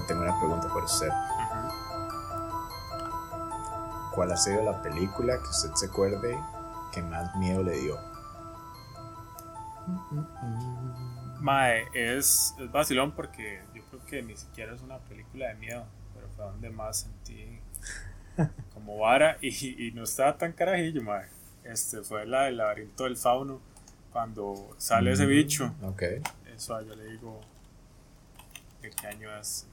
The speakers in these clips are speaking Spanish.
Tengo una pregunta para usted. ¿Cuál ha sido la película que usted se acuerde que más miedo le dio? Mae, es, es vacilón porque yo creo que ni siquiera es una película de miedo, pero fue donde más sentí como vara y, y no estaba tan carajillo, mae. Este fue la del laberinto del fauno, cuando sale ese bicho. Ok. Eso yo le digo de qué año es,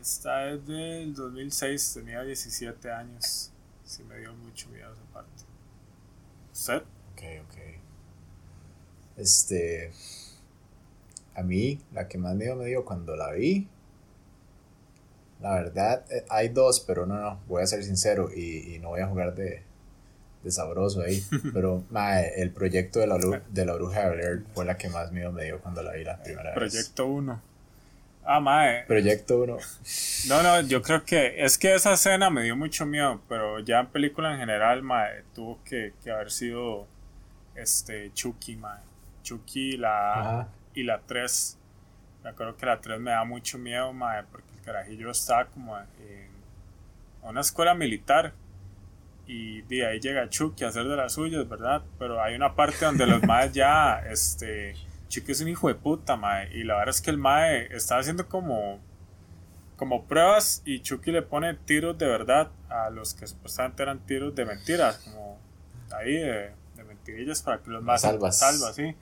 Esta es del 2006, tenía 17 años. Sí me dio mucho miedo esa parte. ¿Usted? Ok, ok. Este. A mí, la que más miedo me dio cuando la vi. La verdad, eh, hay dos, pero no, no, voy a ser sincero y, y no voy a jugar de, de sabroso ahí. Pero, mae, el proyecto de la, de la Bruja de Blair fue la que más miedo me dio cuando la vi la primera vez. Proyecto 1. Ah, mae. Proyecto 1. No, no, yo creo que es que esa escena me dio mucho miedo, pero ya en película en general, mae, tuvo que, que haber sido este Chucky, mae. Chucky la Ajá. y la 3. Me acuerdo que la 3 me da mucho miedo, mae, porque el carajillo estaba como en una escuela militar y de ahí llega Chucky a hacer de las suyas, ¿verdad? Pero hay una parte donde los maes ya, este, Chucky es un hijo de puta, mae, y la verdad es que el mae está haciendo como como pruebas y Chucky le pone tiros de verdad a los que supuestamente eran tiros de mentiras, como ahí de, de mentirillas para que los más Salvas. salva, sí.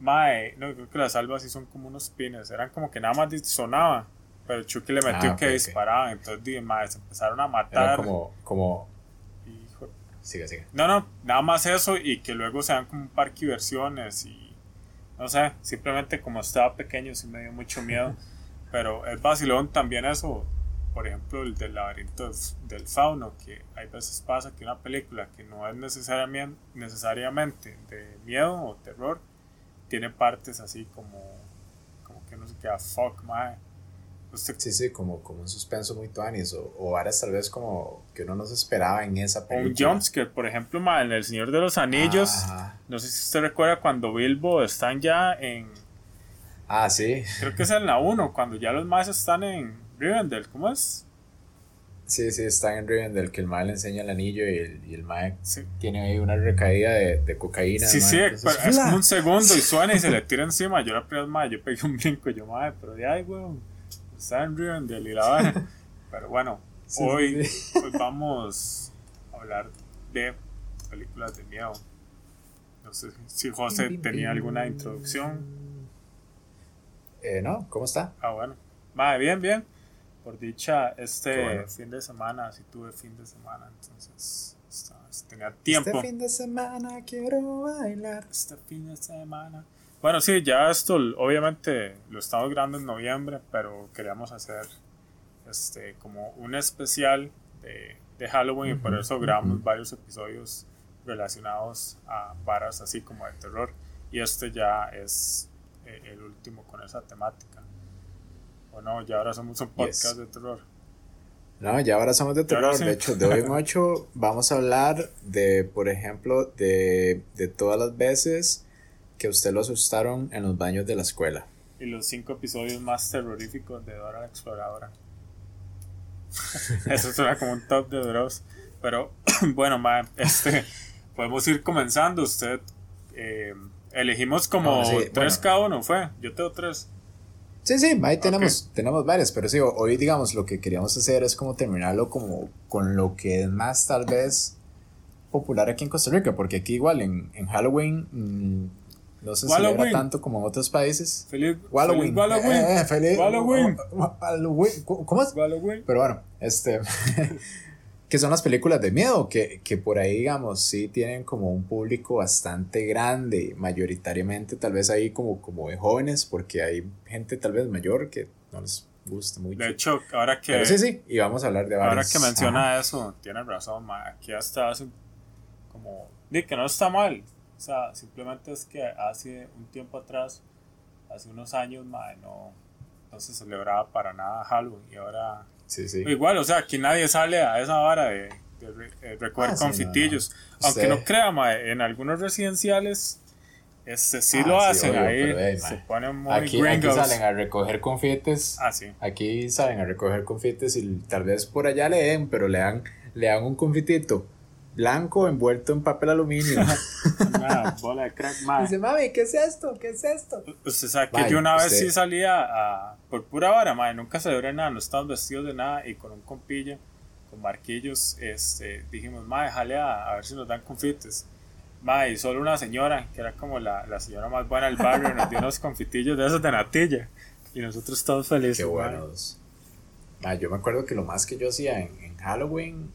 Mae, no, creo que las salvas sí son como unos pines, eran como que nada más sonaba, pero Chucky le metió Ah, que disparaba, entonces di, mae, se empezaron a Era matar. como, como. Hijo- Sigue, sigue. No, no, nada más eso y que luego se dan como un parque de versiones y no sé, simplemente como estaba pequeño sí me dio mucho miedo, pero es vacilón también eso, por ejemplo el del laberinto del, fauno, que hay veces pasa que una película que no es necesariamente, necesariamente de miedo o terror, tiene partes así como, como que no se queda fuck, mae. Usted Sí, sí, como, como un suspenso muy tuanis o, o varas tal vez como que uno no se esperaba en esa o película. un jumpscare, por ejemplo, mae, en El Señor de los Anillos. Ajá. No sé si usted recuerda cuando Bilbo están ya en. Ah, sí. Creo que es en la 1, cuando ya los más están en Rivendell. ¿Cómo es? Sí, sí, está en Rivendell que el mae le enseña el anillo y el, y el mae Sí, tiene ahí una recaída de, de cocaína. sí, mae, sí, entonces, es como un segundo y suena y se le tira encima. Yo la primera vez, yo pegué un brinco. Yo, madre, pero de ahí, weón. Está y la vara. Pero bueno, Sí, hoy, sí, hoy vamos a hablar de películas de miedo. No sé si José tenía alguna introducción. Eh, no, ¿cómo está? Ah, bueno. Madre, bien, bien. Por dicha, este bueno. fin de semana, sí tuve fin de semana, entonces estaba- tenía tiempo. Este fin de semana quiero bailar. Este fin de semana. Bueno, sí, ya esto obviamente lo estamos grabando en noviembre, pero queríamos hacer este como un especial de, de Halloween y por eso grabamos ujú. varios episodios relacionados a varas así como de terror. Y este ya es eh, el último con esa temática. Bueno, ya ahora somos un podcast Yes. de terror. No, ya ahora somos de terror. sí. De hecho, de hoy en ocho vamos a hablar de, por ejemplo, de, de todas las veces que usted lo asustaron en los baños de la escuela. Y los cinco episodios más terroríficos de Dora la Exploradora. Eso suena como un top de Dross. Pero bueno, ma, este, podemos ir comenzando. Usted eh, elegimos como Ah, sí, tres bueno. cada uno, ¿fue? Yo tengo tres. Sí, sí, ahí tenemos, tenemos varias, pero sí, hoy digamos lo que queríamos hacer es como terminarlo como con lo que es más tal vez popular aquí en Costa Rica, porque aquí igual en, en Halloween mm, no se celebra Halloween. tanto como en otros países. Feliz Halloween. feliz Halloween. Eh, eh, feliz- Halloween. Halloween. ¿Cómo es? Halloween. Pero bueno, este. que son las películas de miedo, que, que por ahí, digamos, sí tienen como un público bastante grande, mayoritariamente tal vez ahí como, como de jóvenes, porque hay gente tal vez mayor que no les gusta mucho. De hecho, ahora que, Pero sí, sí, y vamos a hablar de varios. ahora que menciona Ajá. eso, tiene razón, ma, aquí hasta hace como... Di que no está mal. O sea, simplemente es que hace un tiempo atrás, hace unos años, ma, no, no se celebraba para nada Halloween y ahora... Sí, sí. Igual, o sea, aquí nadie sale a esa vara de, de re- eh, recuerdo Ah, sí, no, confitillos. no. Aunque Usted- no crea, ma, en algunos residenciales Este, sí ah, lo hacen ahí. se ponen muy aquí, aquí, salen a recoger confites. Ah, sí. Aquí salen a recoger confites y tal vez por allá le den, pero le dan, le dan un confitito blanco envuelto en papel aluminio. Una bola de crack, man. Dice, mami, ¿qué es esto? ¿Qué es esto? Usted sabe que yo una vez sí salía a, por pura vara, madre, nunca celebré nada, no estamos vestidos de nada y con un compilla, con marquillos, este, dijimos, madre, jale a, a ver si nos dan confites y solo una señora, que era como la, la señora más buena del barrio, nos dio unos confitillos de esos de natilla. Y nosotros todos felices. Qué buenos. yo me acuerdo que lo más que yo hacía en, en Halloween,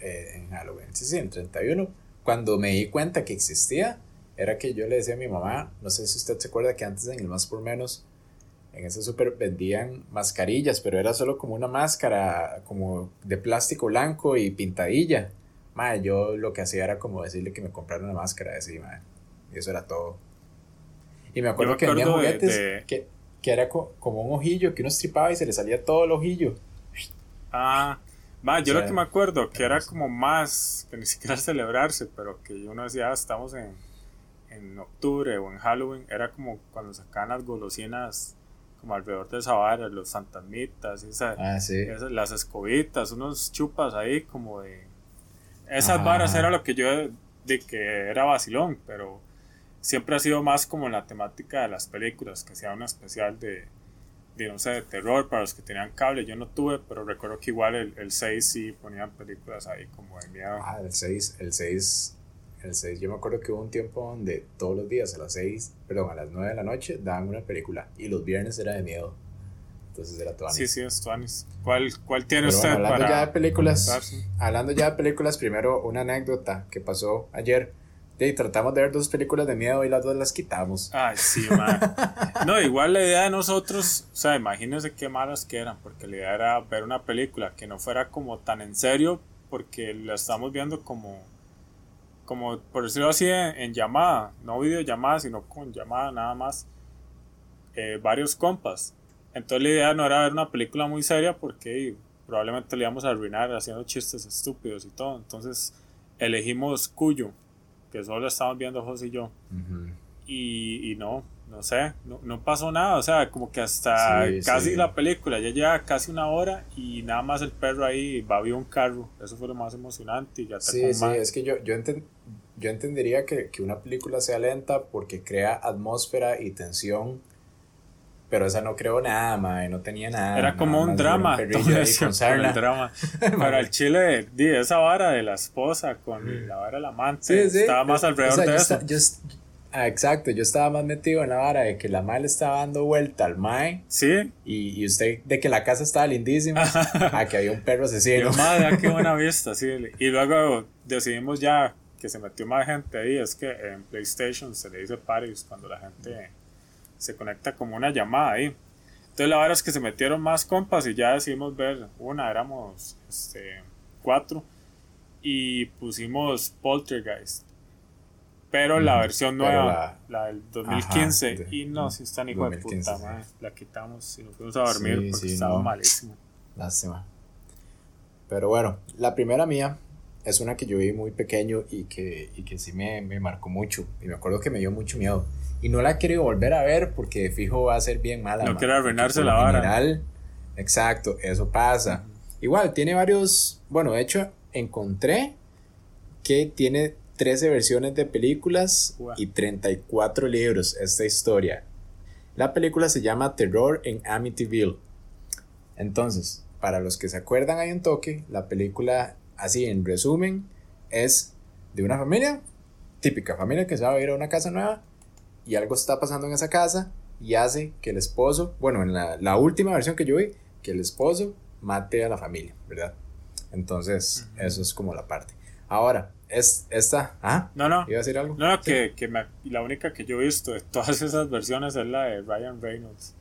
eh, en Halloween, sí, sí, en 31, cuando me di cuenta que existía, era que yo le decía a mi mamá, no sé si usted se acuerda que antes en el más por menos, en ese súper vendían mascarillas, pero era solo como una máscara, como de plástico blanco y pintadilla yo lo que hacía era como decirle que me comprara una máscara de sí, Y eso era todo. Y me acuerdo que había juguetes Que, que, era como un ojillo, que uno estripaba y se le salía todo el ojillo. Ah, yo lo que me acuerdo, que era como más, que ni siquiera celebrarse, pero que uno decía, ah, estamos en, en octubre o en Halloween, era como cuando sacaban las golosinas como alrededor de esa vara, los fantasmitas, ah, las escobitas, unos chupas ahí como de esas varas era lo que yo de que era vacilón, pero siempre ha sido más como la temática de las películas, que sea una especial de, de no sé, de terror para los que tenían cable. Yo no tuve, pero recuerdo que igual el, el 6 sí ponían películas ahí como de miedo. Ah, el 6, el 6, el 6. Yo me acuerdo que hubo un tiempo donde todos los días a las 6, perdón, a las 9 de la noche daban una película y los viernes era de miedo. Entonces era Tuanis. Sí, sí, es Tuanis. ¿Cuál, cuál tiene usted hablando ya de películas, hablando ya de películas, primero una anécdota que pasó ayer. Y tratamos de ver dos películas de miedo y las dos las quitamos. Ay, sí, man. No, igual la idea de nosotros, o sea, imagínense qué malas que eran, porque la idea era ver una película que no fuera como tan en serio, porque la estamos viendo como, como por decirlo así, en, llamada, no videollamada, sino con llamada nada más, eh, varios compas. Entonces la idea no era ver una película muy seria porque probablemente le íbamos a arruinar haciendo chistes estúpidos y todo. Entonces elegimos Cuyo, que solo estamos viendo José y yo. y, y, no, no sé, no, no, pasó nada. O sea, como que hasta casi la película ya lleva casi una hora y nada más el perro ahí va a un carro. Eso fue lo más emocionante. Y ya sí, sí, es que yo, yo, yo entendería que, que una película sea lenta porque crea atmósfera y tensión pero esa no creo nada, madre, no tenía nada. Era como un drama, un el drama. Para el chile, di, esa vara de la esposa con la vara del amante, estaba más alrededor de eso. ah, exacto, yo estaba más metido en la vara de que la madre le estaba dando vuelta al mae. Sí. Y, y usted, de que la casa estaba lindísima, a que había un perro asesino. madre, qué buena vista, sí. Y luego decidimos ya que se metió más gente ahí, es que en PlayStation se le dice parties cuando la gente se conecta como una llamada ahí. Entonces la verdad es que se metieron más compas y ya decidimos ver una, éramos este, cuatro y pusimos Poltergeist. Pero la versión nueva, la, del 2015, y no, si está ni hijo de puta, la quitamos y nos fuimos a dormir porque estaba malísimo. Lástima. Pero bueno, la primera mía es una que yo vi muy pequeño y que, y que sí me, me marcó mucho. Y me acuerdo que me dio mucho miedo y no la quiero volver a ver porque fijo va a ser bien mala. No quiere arruinarse la vara. General, exacto, eso pasa. Igual, tiene varios, bueno, de hecho, encontré que tiene 13 versiones de películas y 34 libros esta historia. La película se llama Terror en Amityville. Entonces, para los que se acuerdan hay un toque, la película, así en resumen, es de una familia, típica familia que se va a ir a una casa nueva y algo está pasando en esa casa y hace que el esposo, bueno, en la, última versión que yo vi, que el esposo mate a la familia, ¿verdad? Entonces, eso es como la parte. Ahora, es esta. ¿Ah? No, no. ¿Iba a decir algo? No, no, que, que la única que yo he visto de todas esas versiones es la de Ryan Reynolds.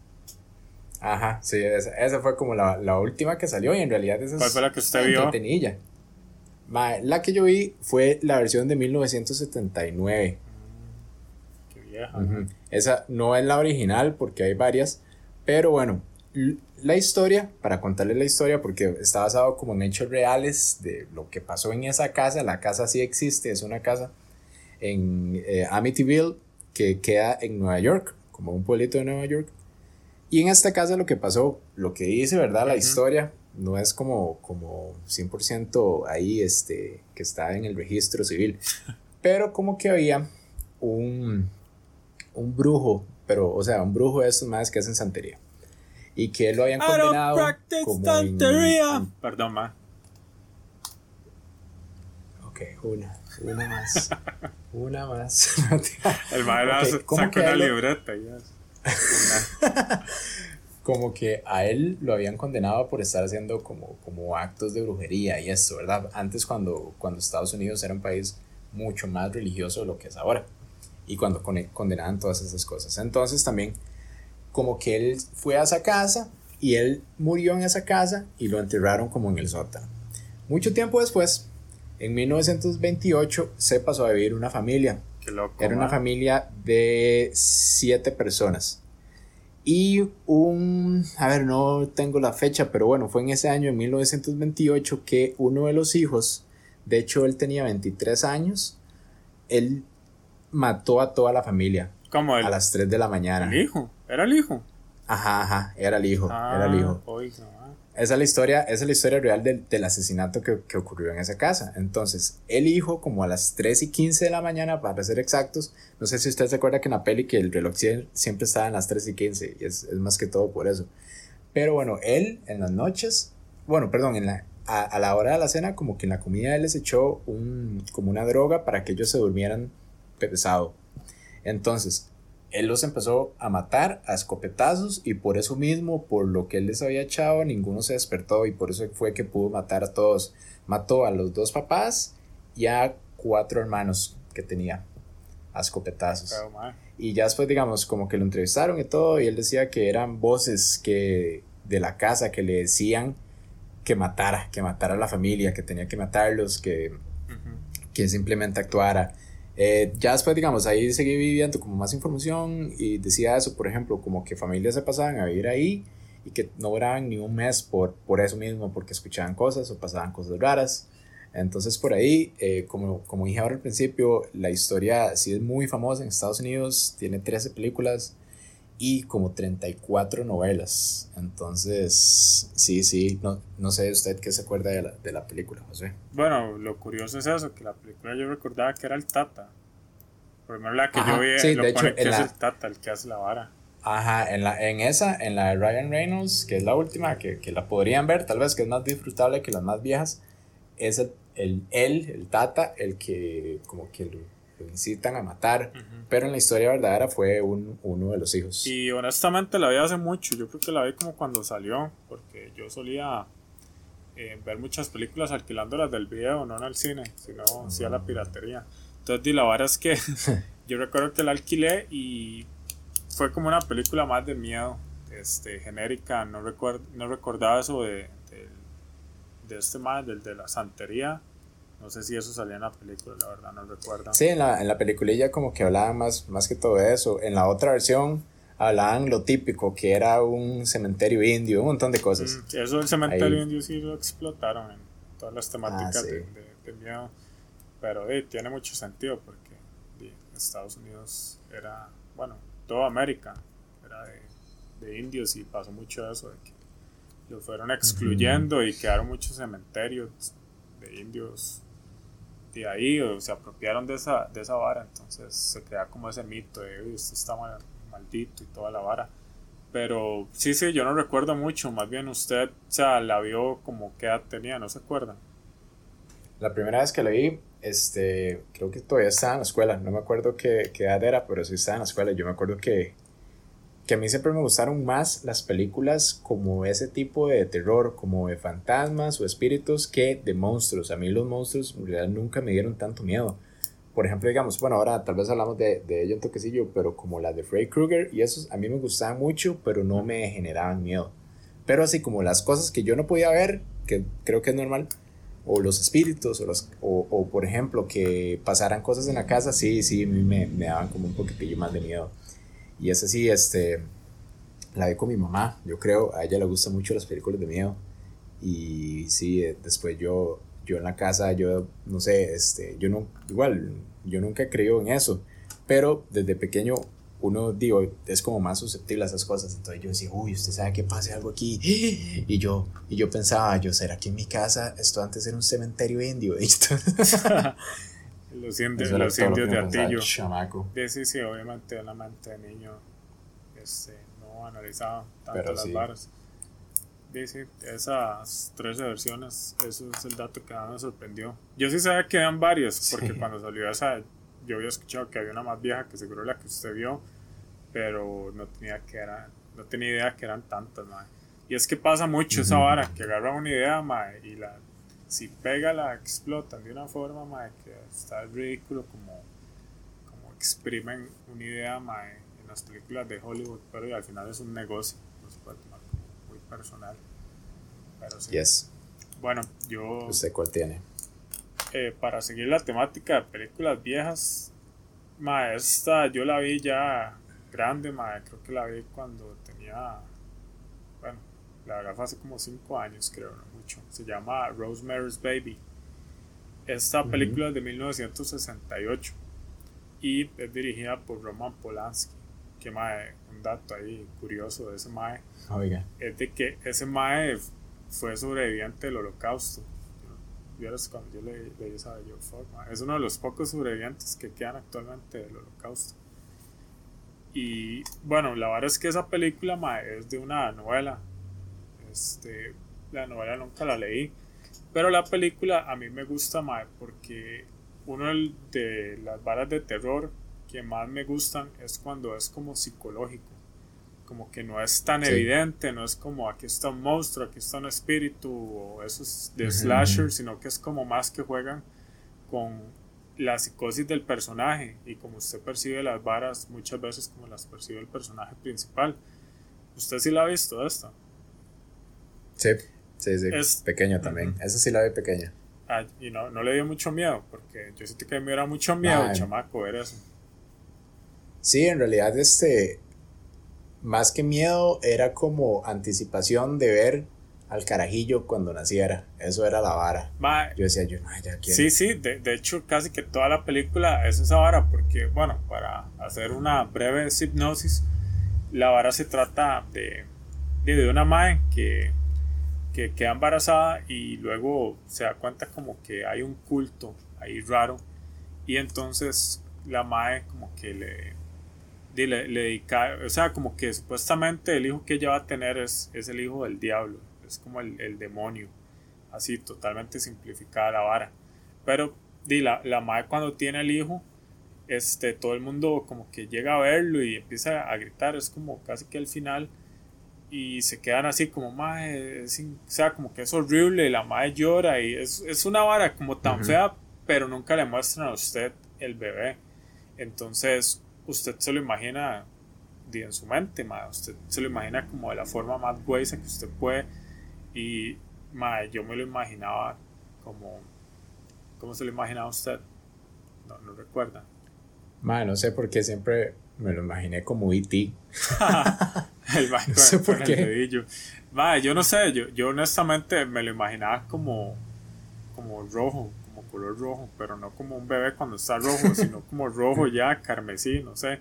Ajá, sí, esa, esa fue como la, la, última que salió y en realidad esa ¿Cuál fue la que usted vio? la que yo vi fue la versión de 1979. Esa no es la original porque hay varias, pero bueno, la historia, para contarles la historia, porque está basado como en hechos reales de lo que pasó en esa casa, la casa sí existe, es una casa en eh, Amityville que queda en Nueva York, como un pueblito de Nueva York. Y en esta casa lo que pasó, lo que dice, ¿verdad? La historia no es como, como 100% ahí, este, que está en el registro civil. Pero como que había un, un brujo, pero, o sea, un brujo de estos más que hacen santería. Y que lo habían condenado como santería. Perdón, ma. Ok, una, una más. una más. el madre okay, saca una libreta ya. como que a él lo habían condenado por estar haciendo como, como actos de brujería y esto, ¿verdad? Antes cuando, cuando Estados Unidos era un país mucho más religioso de lo que es ahora y cuando condenaban todas esas cosas. Entonces también como que él fue a esa casa y él murió en esa casa y lo enterraron como en el sótano. Mucho tiempo después, en 1928, se pasó a vivir una familia. Qué loco, Era una familia de siete personas. Y un, a ver, no tengo la fecha, pero bueno, fue en ese año, en 1928, que uno de los hijos, de hecho él tenía 23 años, él mató a toda la familia. ¿Cómo él? A las 3 de la mañana. ¿El hijo? ¿Era el hijo? Ajá, ajá, era el hijo, era el hijo. Ah, esa es la historia, esa es la historia real del, del asesinato que, que, ocurrió en esa casa. Entonces, el hijo, como a las 3 y 15 de la mañana, para ser exactos, no sé si usted se acuerda que en la peli que el reloj siempre estaba en las 3 y 15, y es, es más que todo por eso. Pero bueno, él en las noches, bueno, perdón, en la, a, a, la hora de la cena, como que en la comida él les echó un, como una droga para que ellos se durmieran pesado. Entonces, él los empezó a matar a escopetazos y por eso mismo, por lo que él les había echado, ninguno se despertó y por eso fue que pudo matar a todos. Mató a los dos papás y a cuatro hermanos que tenía a escopetazos. y ya después, digamos, como que lo entrevistaron y todo y él decía que eran voces que de la casa que le decían que matara, que matara a la familia, que tenía que matarlos, que, que simplemente actuara. Eh, ya después, digamos, ahí seguí viviendo como más información y decía eso, por ejemplo, como que familias se pasaban a vivir ahí y que no duraban ni un mes por, por eso mismo, porque escuchaban cosas o pasaban cosas raras. Entonces por ahí, eh, como, como dije ahora al principio, la historia sí es muy famosa en Estados Unidos, tiene 13 películas y como 34 novelas. Entonces, sí, sí, no, no sé usted qué se acuerda de la, de la película, José. Bueno, lo curioso es eso, que la película yo recordaba que era el Tata. Primero la que yo vi, lo de hecho, que es el Tata, el que hace la vara. Ajá, en, la, en esa, en la de Ryan Reynolds, que es la última, que, que la podrían ver, tal vez que es más disfrutable que las más viejas, es el, el, él, el Tata, el que como que lo incitan a matar, pero en la historia verdadera fue un, uno de los hijos. Y honestamente la vi hace mucho, yo creo que la vi como cuando salió, porque yo solía eh, ver muchas películas alquilándolas del video, no en el cine, sino sí a la piratería. Entonces, la verdad es que yo recuerdo que la alquilé y fue como una película más de miedo, este, genérica, no, recuerdo, no recordaba eso de, de, de este más, del de la santería no sé si eso salía en la película, la verdad, no recuerdo. Sí, en la, en la peliculilla como que hablaban más, más que todo eso. En la otra versión hablaban lo típico, que era un cementerio indio, un montón de cosas. Mm, eso del cementerio indio sí lo explotaron en todas las temáticas ah, de, de, miedo. Pero tiene mucho sentido porque Estados Unidos era, bueno, toda América era de, de, indios y pasó mucho eso, de que los fueron excluyendo y quedaron muchos cementerios de indios de ahí o se apropiaron de esa, de esa vara, entonces se crea como ese mito de esto está maldito y toda la vara. Pero sí, sí, yo no recuerdo mucho, más bien usted, o sea, la vio como qué edad tenía, ¿no se acuerda? La primera vez que la vi, este, creo que todavía estaba en la escuela, no me acuerdo qué, qué edad era, pero sí estaba en la escuela, yo me acuerdo que que a mí siempre me gustaron más las películas como ese tipo de terror, como de fantasmas o espíritus que de monstruos. A mí los monstruos en realidad nunca me dieron tanto miedo. Por ejemplo, digamos, bueno, ahora tal vez hablamos de, de ello un toquecillo, pero como las de Freddy Krueger y esos a mí me gustaban mucho, pero no me generaban miedo. Pero así como las cosas que yo no podía ver, que creo que es normal, o los espíritus, o, los, o, por ejemplo que pasaran cosas en la casa, sí, sí, a mí me, me daban como un poquitillo más de miedo. Y esa sí, este, la vi con mi mamá, yo creo, a ella le gustan mucho las películas de miedo. Y sí, eh, después yo, yo en la casa, yo no sé, este, yo no, igual, yo nunca he creído en eso, Pero desde pequeño uno, digo, es como más susceptible a esas cosas. Entonces yo decía, uy, usted sabe que pase algo aquí. Y yo, y yo pensaba, yo, ¿será que en mi casa esto antes era un cementerio indio? los indios, los indios de Atillo. Chamaco. Sí, sí, obviamente, una mente de niño este, no analizaba tanto las varas. Sí, esas tres versiones, eso es el dato que me sorprendió. Yo sí sabía que eran varios, porque cuando salió esa, yo había escuchado que había una más vieja que seguro la que usted vio, pero no tenía, que era, no tenía idea que eran tantas, Y es que pasa mucho esa vara, que agarran una idea, y la, si pega la explotan de una forma, que está ridículo como, como exprimen una idea, en las películas de Hollywood, pero al final es un negocio, no se puede tomar como muy personal. Pero sí. Yes. Bueno, yo... ¿Usted cuál tiene? Eh, para seguir la temática de películas viejas, ma, esta yo la vi ya grande, ma, creo que la vi cuando tenía, bueno, la verdad fue hace como 5 años, creo, no Se llama Rosemary's Baby. Esta película es de 1968 y es dirigida por Roman Polanski. Que mae, un dato ahí curioso de ese mae Oiga. es de que ese mae fue sobreviviente del holocausto. cuando yo leí, esa yo, es uno de los pocos sobrevivientes que quedan actualmente del holocausto. Y bueno, la verdad es que esa película mae, es de una novela. Este, la novela nunca la leí. Pero la película a mí me gusta mae, porque uno de las varas de terror que más me gustan es cuando es como psicológico. Como que no es tan evidente, no es como aquí está un monstruo, aquí está un espíritu o eso es de slasher, sino que es como más que juegan con la psicosis del personaje y como usted percibe las varas muchas veces como las percibe el personaje principal. ¿Usted sí la ha visto esta? Sí, sí, sí. Es, pequeño también. Esa sí la ve pequeña. Ah, y no, no le dio mucho miedo, porque yo sentí que me era mucho miedo, chamaco, ver eso. Sí, en realidad, este, más que miedo, era como anticipación de ver al carajillo cuando naciera. Eso era la vara. yo decía, yo, ya quiero. Sí, sí, de, de, hecho, casi que toda la película es esa vara, porque, bueno, para hacer una breve hipnosis, la vara se trata de, de, una madre que, que queda embarazada y luego se da cuenta como que hay un culto ahí raro. Y entonces la madre como que le le, dedica, o sea, como que supuestamente el hijo que ella va a tener es, es el hijo del diablo, es como el, el demonio, así totalmente simplificada la vara. Pero di, la, la madre cuando tiene el hijo, este, todo el mundo como que llega a verlo y empieza a gritar, es como casi que al final y se quedan así como madre, o sea, como que es horrible, la madre llora y es, es una vara como tan fea, pero nunca le muestran a usted el bebé. Entonces, usted se lo imagina en su mente, usted se lo imagina como de la forma más gruesa que usted puede y yo me lo imaginaba como ¿cómo se lo imaginaba usted? No, no recuerda. no sé por qué siempre me lo imaginé como E.T. el no sé por qué. yo no sé, yo, yo honestamente me lo imaginaba como, como rojo, color rojo, pero no como un bebé cuando está rojo, sino como rojo ya, carmesí, no sé.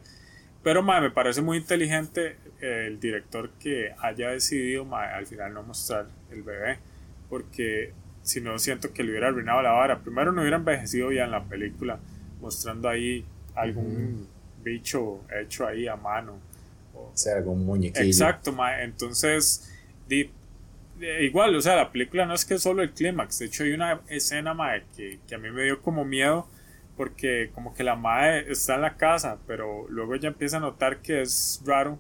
Pero me parece muy inteligente eh, el director que haya decidido al final no mostrar el bebé, porque si no siento que le hubiera arruinado la vara. Primero no hubiera envejecido ya en la película, mostrando ahí algún bicho hecho ahí a mano. O sea, algún muñequillo. Exacto, entonces igual, o sea, la película no es que solo el clímax, de hecho hay una escena, mae, que, que, a mí me dio como miedo, porque como que la madre está en la casa, pero luego ella empieza a notar que es raro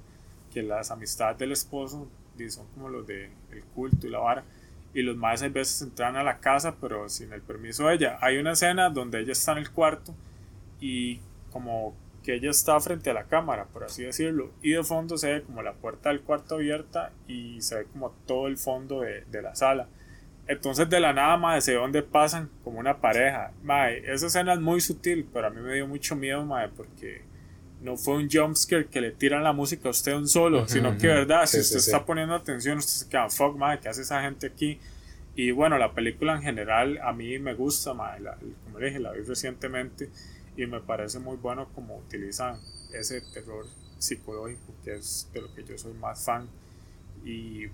que las amistades del esposo son como los del el culto y la vara, y los madres a veces entran a la casa, pero sin el permiso de ella. Hay una escena donde ella está en el cuarto y como que ella está frente a la cámara, por así decirlo, y de fondo se ve como la puerta del cuarto abierta y se ve como todo el fondo de, la sala. Entonces de la nada, madre, se ve donde pasan como una pareja. Madre, esa escena es muy sutil, pero a mí me dio mucho miedo, madre, porque no fue un jumpscare que le tiran la música a usted un solo, sino que, verdad, si usted está poniendo atención, usted se queda, fuck, madre, ¿qué hace esa gente aquí? Y bueno, la película en general a mí me gusta, madre, como le dije, la vi recientemente y me parece muy bueno como utilizan ese terror psicológico que es de lo que yo soy más fan. Y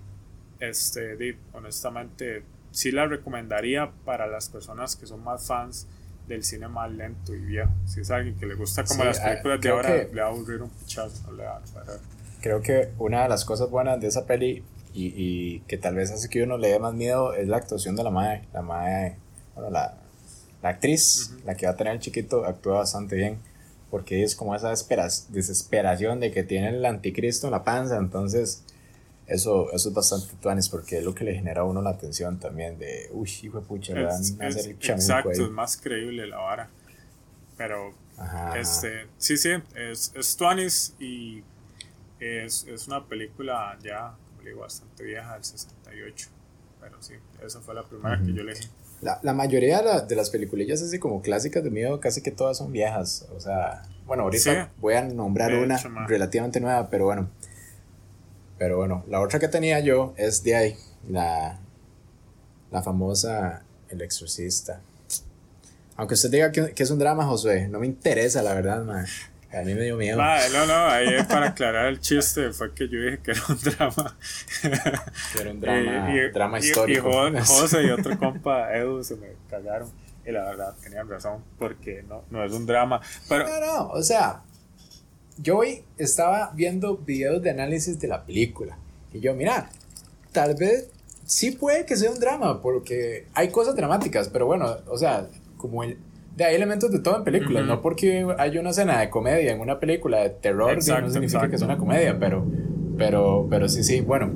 este honestamente sí la recomendaría para las personas que son más fans del cine más lento y viejo. Si es alguien que le gusta como las ah, películas de ahora le va a aburrir un pichazo creo que una de las cosas buenas de esa peli y, y, que tal vez hace que uno le dé más miedo es la actuación de la madre. La madre bueno la, la actriz la que va a tener el chiquito actúa bastante bien porque es como esa desesperación de que tiene el anticristo en la panza, entonces eso, eso es bastante tuanis porque es lo que le genera a uno la atención también de, uy, hijo de pucha, le van a hacer el Exacto, es más creíble la vara. Pero, este, sí, sí, es, es tuanis y es, es una película ya, como digo, bastante vieja, del 68. Pero sí, esa fue la primera que yo elegí. La, la mayoría de, las peliculillas así como clásicas de miedo casi que todas son viejas. O sea, bueno, ahorita voy a nombrar una relativamente nueva, pero bueno. Pero bueno, la otra que tenía yo es de ahí, la, la famosa El Exorcista. Aunque usted diga que, que, es un drama, Josué, no me interesa, la verdad, man. A mí me dio miedo. no, no, ahí es para aclarar el chiste, fue que yo dije que era un drama. Que era un drama, y, drama histórico. Y, José y otro compa, Edu, se me cagaron. Y la verdad, tenían razón, porque no, no es un drama. Pero, no, no, o sea, yo hoy estaba viendo videos de análisis de la película. Y yo, mira, tal vez sí puede que sea un drama, porque hay cosas dramáticas, pero bueno, o sea, como el de hay elementos de todo en películas, no porque hay una escena de comedia en una película de terror, no significa que es una comedia, pero, pero, pero sí, sí, bueno,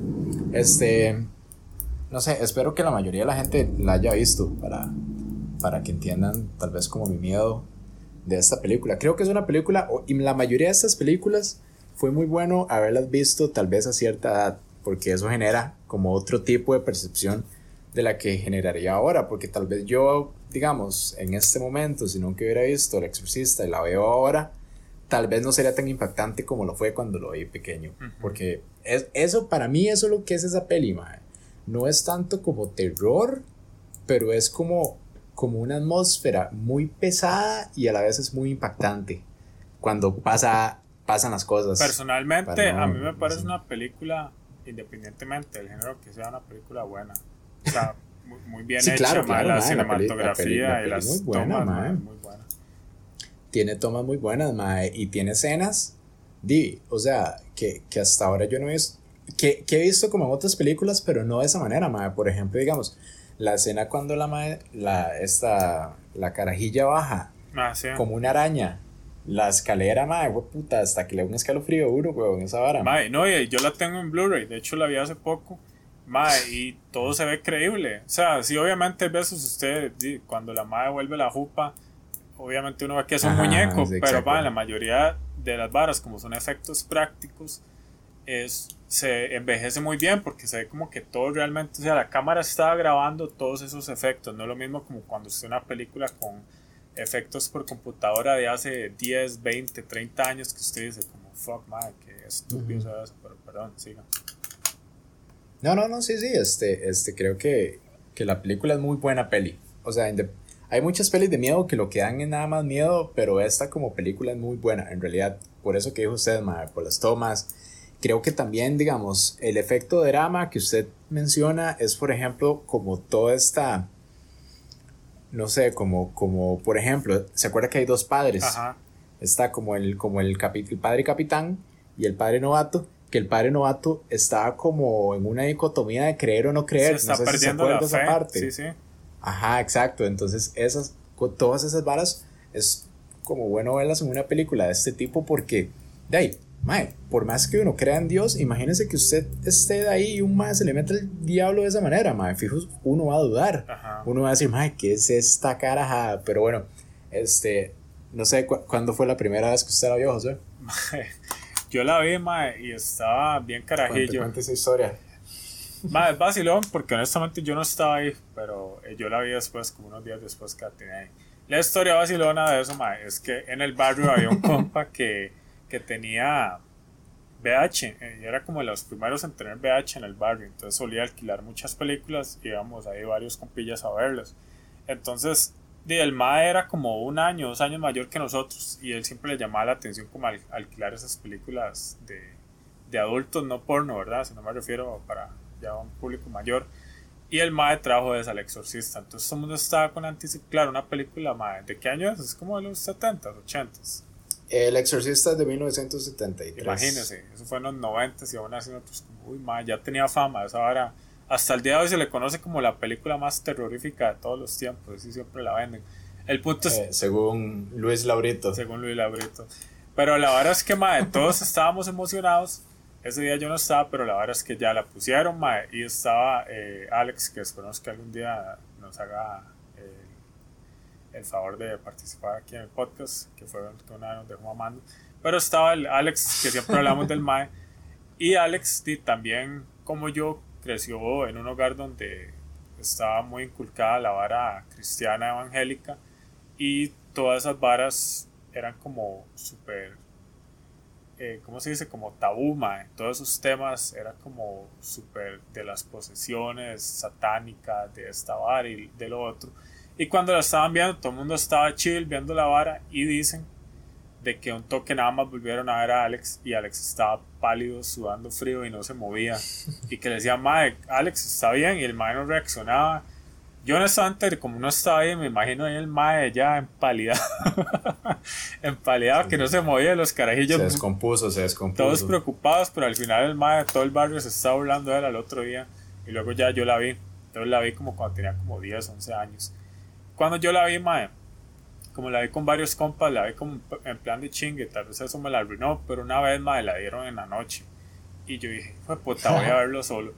este, no sé, espero que la mayoría de la gente la haya visto para, para que entiendan tal vez como mi miedo de esta película. Creo que es una película, y la mayoría de estas películas fue muy bueno haberlas visto tal vez a cierta edad, porque eso genera como otro tipo de percepción de la que generaría ahora, porque tal vez yo digamos, en este momento, si nunca hubiera visto El Exorcista y la veo ahora, tal vez no sería tan impactante como lo fue cuando lo vi pequeño. Porque es, eso, para mí, eso es lo que es esa peli, mae. No es tanto como terror, pero es como, como una atmósfera muy pesada y a la vez es muy impactante cuando pasa, pasan las cosas. Personalmente, a mí me parece una película, independientemente del género, que sea una película buena. O sea, muy, bien hecha, claro, la cinematografía y las tomas, muy buena. Tiene tomas muy buenas, mae, y tiene escenas, di, o sea, que, que hasta ahora yo no he visto, que, que, he visto como en otras películas, pero no de esa manera, mae. Por ejemplo, digamos, la escena cuando la mae, la, esta, la carajilla baja, ah, como una araña, la escalera, mae, puta, hasta que le da un escalofrío duro, weón, esa vara. Mae, no, yo la tengo en Blu-ray, de hecho la vi hace poco. Mae, y todo se ve creíble. O sea, sí, obviamente veces usted, cuando la madre vuelve la jupa, obviamente uno ve que es un muñeco, pero va, la mayoría de las varas, como son efectos prácticos, es, se envejece muy bien porque se ve como que todo realmente, o sea, la cámara estaba grabando todos esos efectos, no es lo mismo como cuando usted una película con efectos por computadora de hace 10, 20, 30 años que usted dice como, fuck, madre, qué estúpido eso, pero perdón, siga. No, no, no, sí, sí, este, este, creo que, que la película es muy buena peli. O sea, hay muchas pelis de miedo que lo que dan es nada más miedo, pero esta como película es muy buena, en realidad, por eso que dijo usted, madre, por las tomas. Creo que también, digamos, el efecto de drama que usted menciona es, por ejemplo, como toda esta, no sé, como, como, por ejemplo, ¿se acuerda que hay dos padres? Ajá. Está como el, como el, el padre capitán y el padre novato que el padre novato estaba como en una dicotomía de creer o no creer. Se está perdiendo la esa parte. Sí, sí. Ajá, exacto. Entonces, esas, todas esas varas es como bueno verlas en una película de este tipo porque, de ahí, mae, por más que uno crea en Dios, imagínese que usted esté de ahí y un mae se le mete el diablo de esa manera, mae, fijo, uno va a dudar. Ajá. Uno va a decir, mae, ¿qué es esta carajada? Pero bueno, este, no sé, ¿cuándo fue la primera vez que usted la vio, José? Yo la vi, mae, y estaba bien carajillo. Cuente, esa historia. Mae, es vacilón, porque honestamente yo no estaba ahí, pero eh, yo la vi después, como unos días después que la tenía ahí. La historia vacilona de eso, mae, es que en el barrio había un compa que, que tenía VH, eh, y era como de los primeros en tener VH en el barrio, entonces solía alquilar muchas películas y íbamos ahí varios compillas a verlas. Entonces, el MAE era como un año, dos años mayor que nosotros y él siempre le llamaba la atención como al, alquilar esas películas de, de, adultos, no porno, ¿verdad? Si no me refiero para ya un público mayor. Y el MAE trajo esa El Exorcista. Entonces todo el mundo estaba con anticipación. Claro, una película MAE. ¿De qué año es? Es como de los 70s, 80s. El Exorcista es de 1973. Imagínese, eso fue en los 90 y aún así nosotros uy, MAE, ya tenía fama. Esa ahora hasta el día de hoy se le conoce como la película más terrorífica de todos los tiempos, así siempre la venden. El punto es... Eh, según Luis Laurito. Según Luis Laurito. Pero la verdad es que, mae, todos estábamos emocionados. Ese día yo no estaba, pero la verdad es que ya la pusieron, mae, y estaba eh, Alex, que esperamos que algún día nos haga el favor de participar aquí en el podcast, que fue una nos dejó mamando. Pero estaba el Alex, que siempre hablamos del mae, y Alex también, como yo, creció en un hogar donde estaba muy inculcada la vara cristiana evangélica y todas esas varas eran como súper, eh, ¿cómo se dice? Como tabú, mae. Todos esos temas eran como súper de las posesiones satánicas, de esta vara y de lo otro. Y cuando la estaban viendo, todo el mundo estaba chill viendo la vara y dicen de que un toque nada más volvieron a ver a Alex y Alex estaba pálido, sudando frío y no se movía. Y que le decía, Mae, Alex está bien y el Mae no reaccionaba. Yo honestamente, como no estaba bien, me imagino ahí el Mae ya empalidado. empalidado, que no se movía los carajillos. Se descompuso, se descompuso. Todos preocupados, pero al final el Mae, todo el barrio se estaba burlando de él al otro día. Y luego ya yo la vi. Entonces la vi como cuando tenía como 10, 11 años. Cuando yo la vi, Mae, como la vi con varios compas, la vi como en plan de chingue, tal vez eso me la arruinó, pero una vez, madre, la dieron en la noche. Y yo dije, pues puta, voy a verlo solo.